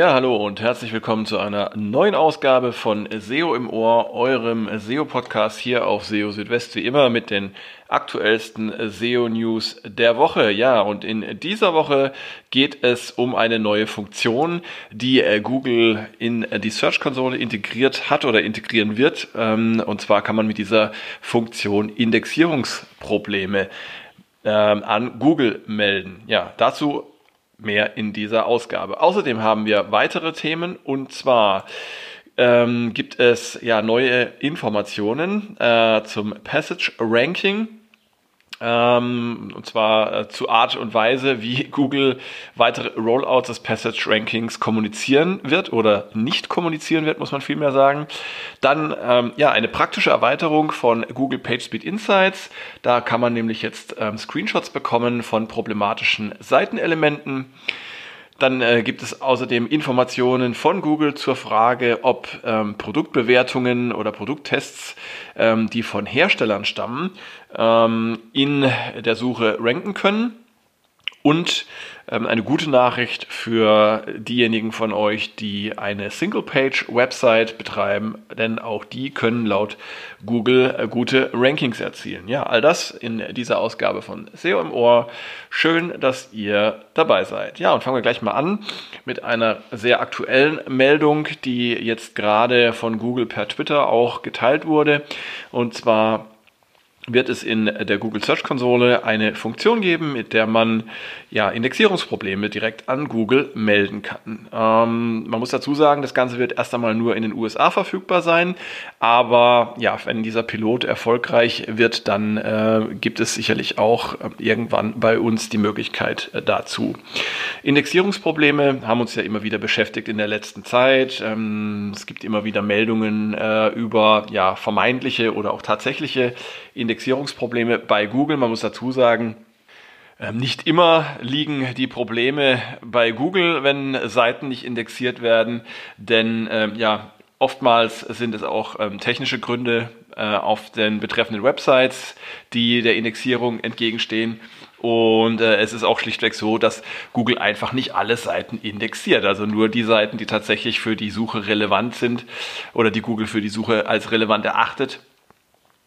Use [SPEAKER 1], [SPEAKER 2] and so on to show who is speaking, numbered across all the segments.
[SPEAKER 1] Ja, hallo und herzlich willkommen zu einer neuen Ausgabe von SEO im Ohr, eurem SEO-Podcast hier auf SEO Südwest, wie immer mit den aktuellsten SEO-News der Woche. Ja, und in dieser Woche geht es um eine neue Funktion, die äh, Google in die Search-Konsole integriert hat oder integrieren wird. Ähm, und zwar kann man mit dieser Funktion Indexierungsprobleme ähm, an Google melden. Ja, dazu mehr in dieser Ausgabe. Außerdem haben wir weitere Themen und zwar ähm, gibt es ja neue Informationen äh, zum Passage Ranking. Ähm, und zwar äh, zu Art und Weise, wie Google weitere Rollouts des Passage Rankings kommunizieren wird oder nicht kommunizieren wird, muss man vielmehr sagen. Dann ähm, ja eine praktische Erweiterung von Google PageSpeed Insights. Da kann man nämlich jetzt ähm, Screenshots bekommen von problematischen Seitenelementen. Dann äh, gibt es außerdem Informationen von Google zur Frage, ob ähm, Produktbewertungen oder Produkttests, ähm, die von Herstellern stammen, ähm, in der Suche ranken können. Und ähm, eine gute Nachricht für diejenigen von euch, die eine Single-Page-Website betreiben, denn auch die können laut Google äh, gute Rankings erzielen. Ja, all das in dieser Ausgabe von SEO im Ohr. Schön, dass ihr dabei seid. Ja, und fangen wir gleich mal an mit einer sehr aktuellen Meldung, die jetzt gerade von Google per Twitter auch geteilt wurde. Und zwar wird es in der Google Search Konsole eine Funktion geben, mit der man ja, Indexierungsprobleme direkt an Google melden kann. Ähm, man muss dazu sagen, das Ganze wird erst einmal nur in den USA verfügbar sein, aber ja, wenn dieser Pilot erfolgreich wird, dann äh, gibt es sicherlich auch äh, irgendwann bei uns die Möglichkeit äh, dazu. Indexierungsprobleme haben uns ja immer wieder beschäftigt in der letzten Zeit. Ähm, es gibt immer wieder Meldungen äh, über ja, vermeintliche oder auch tatsächliche Indexierungsprobleme bei Google. Man muss dazu sagen, ähm, nicht immer liegen die Probleme bei Google, wenn Seiten nicht indexiert werden, denn ähm, ja, oftmals sind es auch ähm, technische Gründe äh, auf den betreffenden Websites, die der Indexierung entgegenstehen. Und äh, es ist auch schlichtweg so, dass Google einfach nicht alle Seiten indexiert. Also nur die Seiten, die tatsächlich für die Suche relevant sind oder die Google für die Suche als relevant erachtet,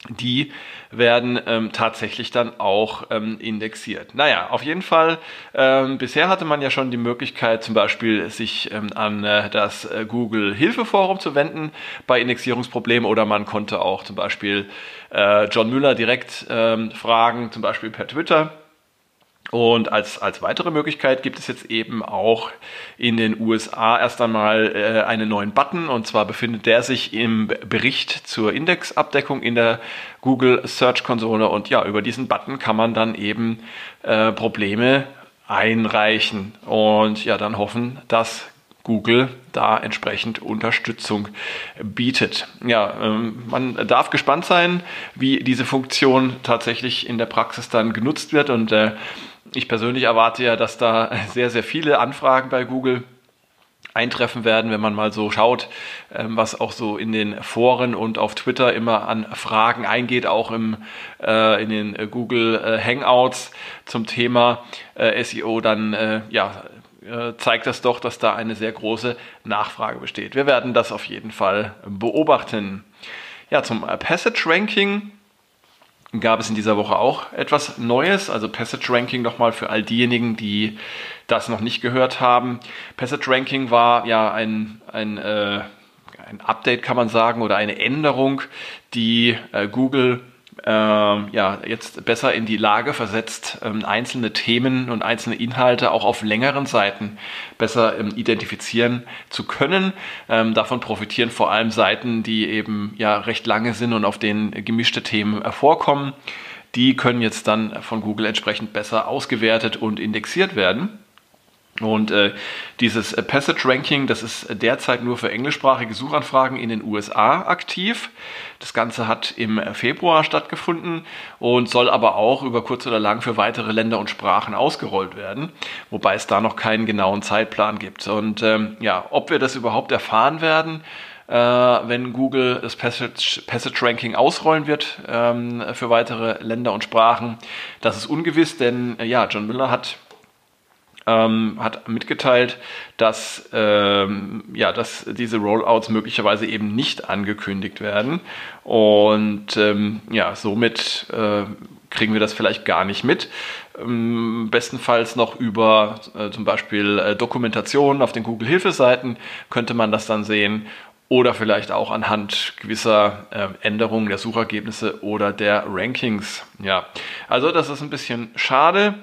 [SPEAKER 1] die werden ähm, tatsächlich dann auch ähm, indexiert. Naja, auf jeden Fall, ähm, bisher hatte man ja schon die Möglichkeit, zum Beispiel sich ähm, an äh, das äh, Google Hilfeforum zu wenden bei Indexierungsproblemen oder man konnte auch zum Beispiel äh, John Müller direkt ähm, fragen, zum Beispiel per Twitter. Und als, als weitere Möglichkeit gibt es jetzt eben auch in den USA erst einmal äh, einen neuen Button. Und zwar befindet der sich im Bericht zur Indexabdeckung in der Google Search Konsole. Und ja, über diesen Button kann man dann eben äh, Probleme einreichen und ja, dann hoffen, dass Google da entsprechend Unterstützung bietet. Ja, ähm, man darf gespannt sein, wie diese Funktion tatsächlich in der Praxis dann genutzt wird und äh, ich persönlich erwarte ja, dass da sehr, sehr viele Anfragen bei Google eintreffen werden, wenn man mal so schaut, ähm, was auch so in den Foren und auf Twitter immer an Fragen eingeht, auch im, äh, in den Google äh, Hangouts zum Thema äh, SEO, dann ja, zeigt das doch, dass da eine sehr große Nachfrage besteht. Wir werden das auf jeden Fall beobachten. Ja, zum Passage Ranking gab es in dieser Woche auch etwas Neues, also Passage Ranking nochmal für all diejenigen, die das noch nicht gehört haben. Passage Ranking war ja ein, ein, äh, ein Update, kann man sagen, oder eine Änderung, die äh, Google ähm, ja, jetzt besser in die Lage versetzt, ähm, einzelne Themen und einzelne Inhalte auch auf längeren Seiten besser ähm, identifizieren zu können. Ähm, davon profitieren vor allem Seiten, die eben ja recht lange sind und auf denen gemischte Themen vorkommen. Die können jetzt dann von Google entsprechend besser ausgewertet und indexiert werden. Und äh, dieses äh, Passage Ranking, das ist derzeit nur für englischsprachige Suchanfragen in den USA aktiv. Das Ganze hat im Februar stattgefunden und soll aber auch über kurz oder lang für weitere Länder und Sprachen ausgerollt werden, wobei es da noch keinen genauen Zeitplan gibt. Und ähm, ja, ob wir das überhaupt erfahren werden, äh, wenn Google das Passage, Passage Ranking ausrollen wird ähm, für weitere Länder und Sprachen, das ist ungewiss, denn äh, ja, John Miller hat ähm, hat mitgeteilt, dass, ähm, ja, dass diese Rollouts möglicherweise eben nicht angekündigt werden. Und ähm, ja, somit äh, kriegen wir das vielleicht gar nicht mit. Ähm, bestenfalls noch über äh, zum Beispiel äh, Dokumentationen auf den Google-Hilfeseiten könnte man das dann sehen oder vielleicht auch anhand gewisser äh, Änderungen der Suchergebnisse oder der Rankings. Ja, also das ist ein bisschen schade.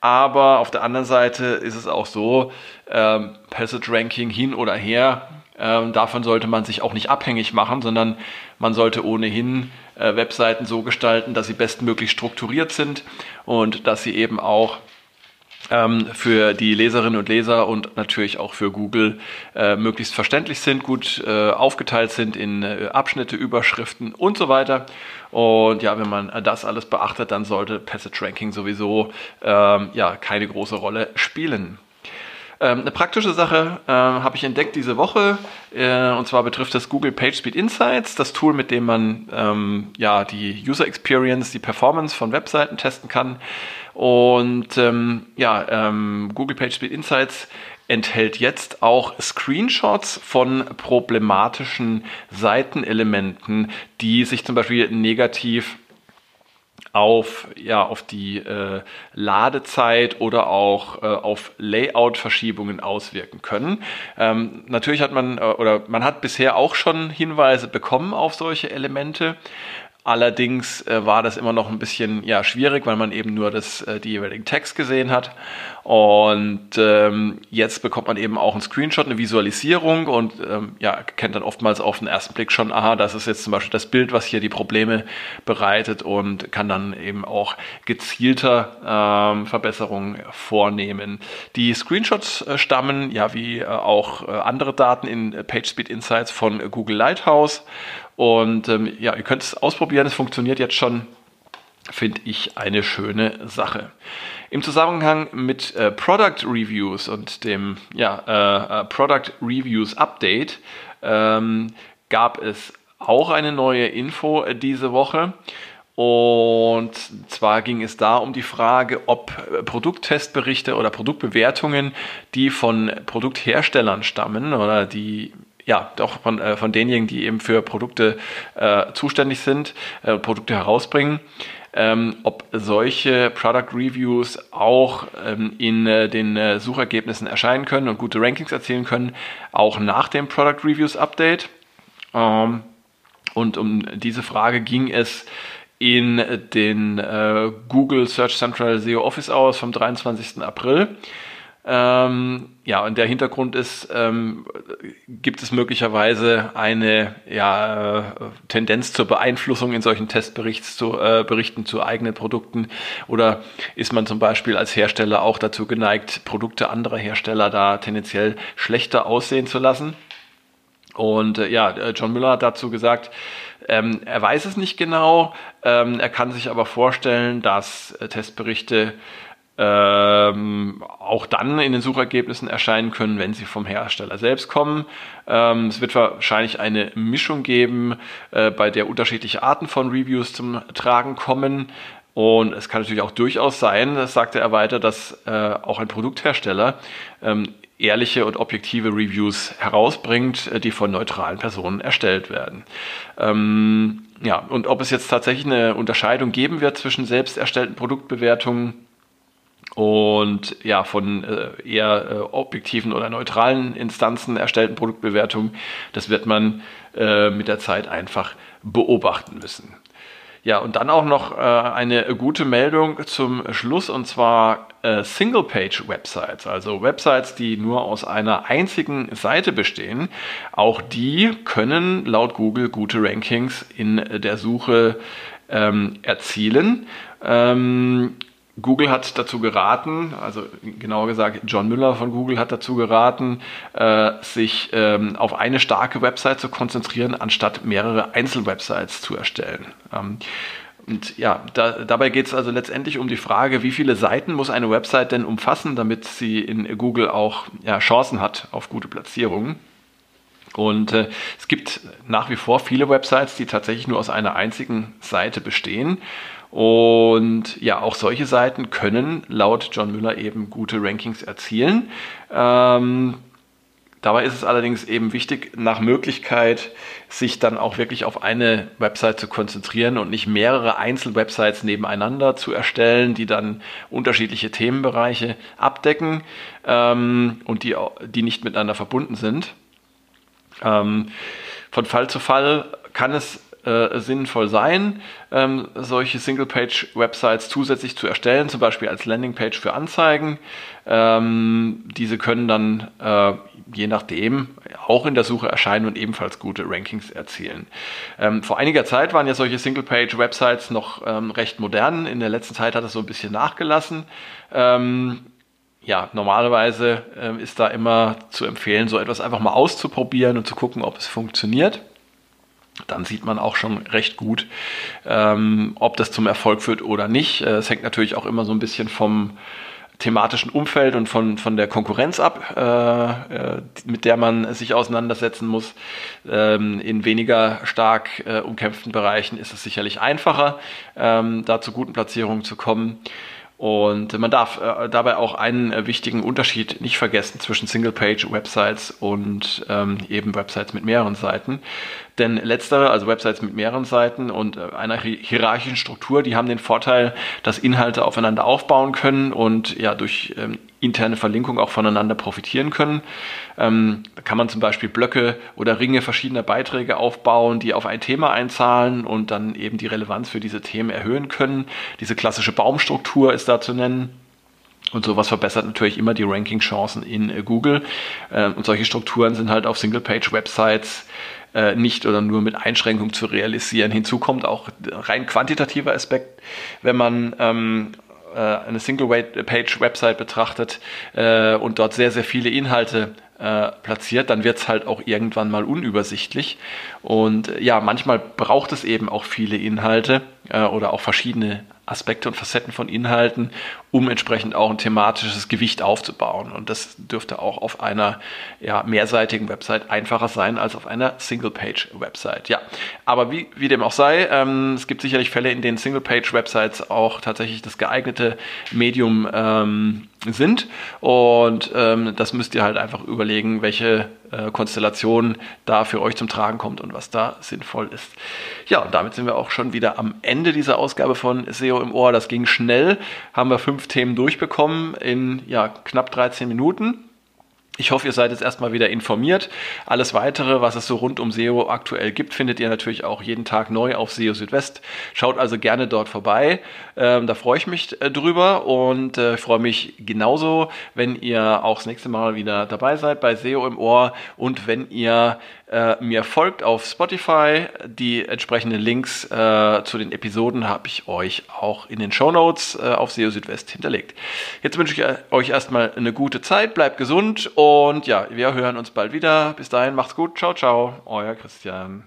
[SPEAKER 1] Aber auf der anderen Seite ist es auch so, ähm, Passage Ranking hin oder her, ähm, davon sollte man sich auch nicht abhängig machen, sondern man sollte ohnehin äh, Webseiten so gestalten, dass sie bestmöglich strukturiert sind und dass sie eben auch ähm, für die Leserinnen und Leser und natürlich auch für Google äh, möglichst verständlich sind, gut äh, aufgeteilt sind in äh, Abschnitte, Überschriften und so weiter. Und ja, wenn man das alles beachtet, dann sollte Passage Ranking sowieso ähm, ja keine große Rolle spielen. Ähm, eine praktische Sache äh, habe ich entdeckt diese Woche äh, und zwar betrifft das Google PageSpeed Insights, das Tool, mit dem man ähm, ja die User Experience, die Performance von Webseiten testen kann. Und ähm, ja, ähm, Google PageSpeed Insights enthält jetzt auch Screenshots von problematischen Seitenelementen, die sich zum Beispiel negativ auf, ja, auf die äh, Ladezeit oder auch äh, auf Layout-Verschiebungen auswirken können. Ähm, natürlich hat man äh, oder man hat bisher auch schon Hinweise bekommen auf solche Elemente. Allerdings äh, war das immer noch ein bisschen ja, schwierig, weil man eben nur das, äh, die jeweiligen Text gesehen hat. Und ähm, jetzt bekommt man eben auch einen Screenshot, eine Visualisierung und ähm, ja, kennt dann oftmals auf den ersten Blick schon, aha, das ist jetzt zum Beispiel das Bild, was hier die Probleme bereitet und kann dann eben auch gezielter ähm, Verbesserungen vornehmen. Die Screenshots äh, stammen ja wie äh, auch äh, andere Daten in PageSpeed Insights von Google Lighthouse und ähm, ja, ihr könnt es ausprobieren, es funktioniert jetzt schon, finde ich eine schöne Sache. Im Zusammenhang mit äh, Product Reviews und dem ja, äh, äh, Product Reviews Update ähm, gab es auch eine neue Info äh, diese Woche. Und zwar ging es da um die Frage, ob äh, Produkttestberichte oder Produktbewertungen, die von Produktherstellern stammen oder die ja, doch von, äh, von denjenigen, die eben für Produkte äh, zuständig sind, äh, Produkte herausbringen, ähm, ob solche Product Reviews auch ähm, in äh, den äh, Suchergebnissen erscheinen können und gute Rankings erzielen können, auch nach dem Product Reviews Update. Ähm, und um diese Frage ging es in den äh, Google Search Central SEO Office Hours vom 23. April. Ähm, ja, und der Hintergrund ist, ähm, gibt es möglicherweise eine ja, äh, Tendenz zur Beeinflussung in solchen Testberichten zu, äh, zu eigenen Produkten oder ist man zum Beispiel als Hersteller auch dazu geneigt, Produkte anderer Hersteller da tendenziell schlechter aussehen zu lassen? Und äh, ja, äh, John Müller hat dazu gesagt, ähm, er weiß es nicht genau, ähm, er kann sich aber vorstellen, dass äh, Testberichte ähm, auch dann in den Suchergebnissen erscheinen können, wenn sie vom Hersteller selbst kommen. Ähm, es wird wahrscheinlich eine Mischung geben, äh, bei der unterschiedliche Arten von Reviews zum Tragen kommen. Und es kann natürlich auch durchaus sein, das sagte er weiter, dass äh, auch ein Produkthersteller ähm, ehrliche und objektive Reviews herausbringt, äh, die von neutralen Personen erstellt werden. Ähm, ja, und ob es jetzt tatsächlich eine Unterscheidung geben wird zwischen selbst erstellten Produktbewertungen und ja, von äh, eher äh, objektiven oder neutralen Instanzen erstellten Produktbewertungen, das wird man äh, mit der Zeit einfach beobachten müssen. Ja, und dann auch noch äh, eine gute Meldung zum Schluss und zwar äh, Single-Page-Websites, also Websites, die nur aus einer einzigen Seite bestehen. Auch die können laut Google gute Rankings in der Suche ähm, erzielen. Ähm, Google hat dazu geraten, also genauer gesagt John Müller von Google hat dazu geraten, äh, sich ähm, auf eine starke Website zu konzentrieren, anstatt mehrere Einzelwebsites zu erstellen. Ähm, und ja, da, dabei geht es also letztendlich um die Frage, wie viele Seiten muss eine Website denn umfassen, damit sie in Google auch ja, Chancen hat auf gute Platzierungen. Und äh, es gibt nach wie vor viele Websites, die tatsächlich nur aus einer einzigen Seite bestehen. Und ja, auch solche Seiten können laut John Müller eben gute Rankings erzielen. Ähm, Dabei ist es allerdings eben wichtig, nach Möglichkeit sich dann auch wirklich auf eine Website zu konzentrieren und nicht mehrere Einzelwebsites nebeneinander zu erstellen, die dann unterschiedliche Themenbereiche abdecken ähm, und die, die nicht miteinander verbunden sind. Ähm, von Fall zu Fall kann es äh, sinnvoll sein, ähm, solche Single-Page-Websites zusätzlich zu erstellen, zum Beispiel als Landingpage für Anzeigen. Ähm, diese können dann äh, je nachdem auch in der Suche erscheinen und ebenfalls gute Rankings erzielen. Ähm, vor einiger Zeit waren ja solche Single-Page-Websites noch ähm, recht modern. In der letzten Zeit hat es so ein bisschen nachgelassen ähm, ja, normalerweise äh, ist da immer zu empfehlen, so etwas einfach mal auszuprobieren und zu gucken, ob es funktioniert dann sieht man auch schon recht gut, ähm, ob das zum Erfolg führt oder nicht. Äh, es hängt natürlich auch immer so ein bisschen vom thematischen Umfeld und von, von der Konkurrenz ab, äh, äh, mit der man sich auseinandersetzen muss. Ähm, in weniger stark äh, umkämpften Bereichen ist es sicherlich einfacher, ähm, da zu guten Platzierungen zu kommen. Und man darf äh, dabei auch einen äh, wichtigen Unterschied nicht vergessen zwischen Single-Page-Websites und ähm, eben Websites mit mehreren Seiten. Denn letztere, also Websites mit mehreren Seiten und äh, einer hierarchischen Struktur, die haben den Vorteil, dass Inhalte aufeinander aufbauen können und ja durch ähm, interne Verlinkung auch voneinander profitieren können. Ähm, da kann man zum Beispiel Blöcke oder Ringe verschiedener Beiträge aufbauen, die auf ein Thema einzahlen und dann eben die Relevanz für diese Themen erhöhen können. Diese klassische Baumstruktur ist da zu nennen. Und sowas verbessert natürlich immer die Ranking-Chancen in äh, Google. Äh, und solche Strukturen sind halt auf Single-Page-Websites äh, nicht oder nur mit Einschränkung zu realisieren. Hinzu kommt auch rein quantitativer Aspekt, wenn man ähm, äh, eine Single-Page-Website betrachtet äh, und dort sehr, sehr viele Inhalte äh, platziert, dann wird es halt auch irgendwann mal unübersichtlich. Und ja, manchmal braucht es eben auch viele Inhalte äh, oder auch verschiedene Aspekte und Facetten von Inhalten, um entsprechend auch ein thematisches Gewicht aufzubauen. Und das dürfte auch auf einer ja, mehrseitigen Website einfacher sein als auf einer Single-Page-Website. Ja, aber wie, wie dem auch sei, ähm, es gibt sicherlich Fälle, in denen Single-Page-Websites auch tatsächlich das geeignete Medium ähm, sind. Und ähm, das müsst ihr halt einfach überlegen, welche äh, Konstellation da für euch zum Tragen kommt und was da sinnvoll ist. Ja, und damit sind wir auch schon wieder am Ende dieser Ausgabe von SEO im Ohr. Das ging schnell. Haben wir fünf Themen durchbekommen in ja, knapp 13 Minuten. Ich hoffe, ihr seid jetzt erstmal wieder informiert. Alles weitere, was es so rund um SEO aktuell gibt, findet ihr natürlich auch jeden Tag neu auf SEO Südwest. Schaut also gerne dort vorbei. Ähm, da freue ich mich äh, drüber und äh, freue mich genauso, wenn ihr auch das nächste Mal wieder dabei seid bei SEO im Ohr und wenn ihr äh, mir folgt auf Spotify. Die entsprechenden Links äh, zu den Episoden habe ich euch auch in den Show Notes auf SEO Südwest hinterlegt. Jetzt wünsche ich euch erstmal eine gute Zeit, bleibt gesund und ja, wir hören uns bald wieder. Bis dahin, macht's gut. Ciao, ciao. Euer Christian.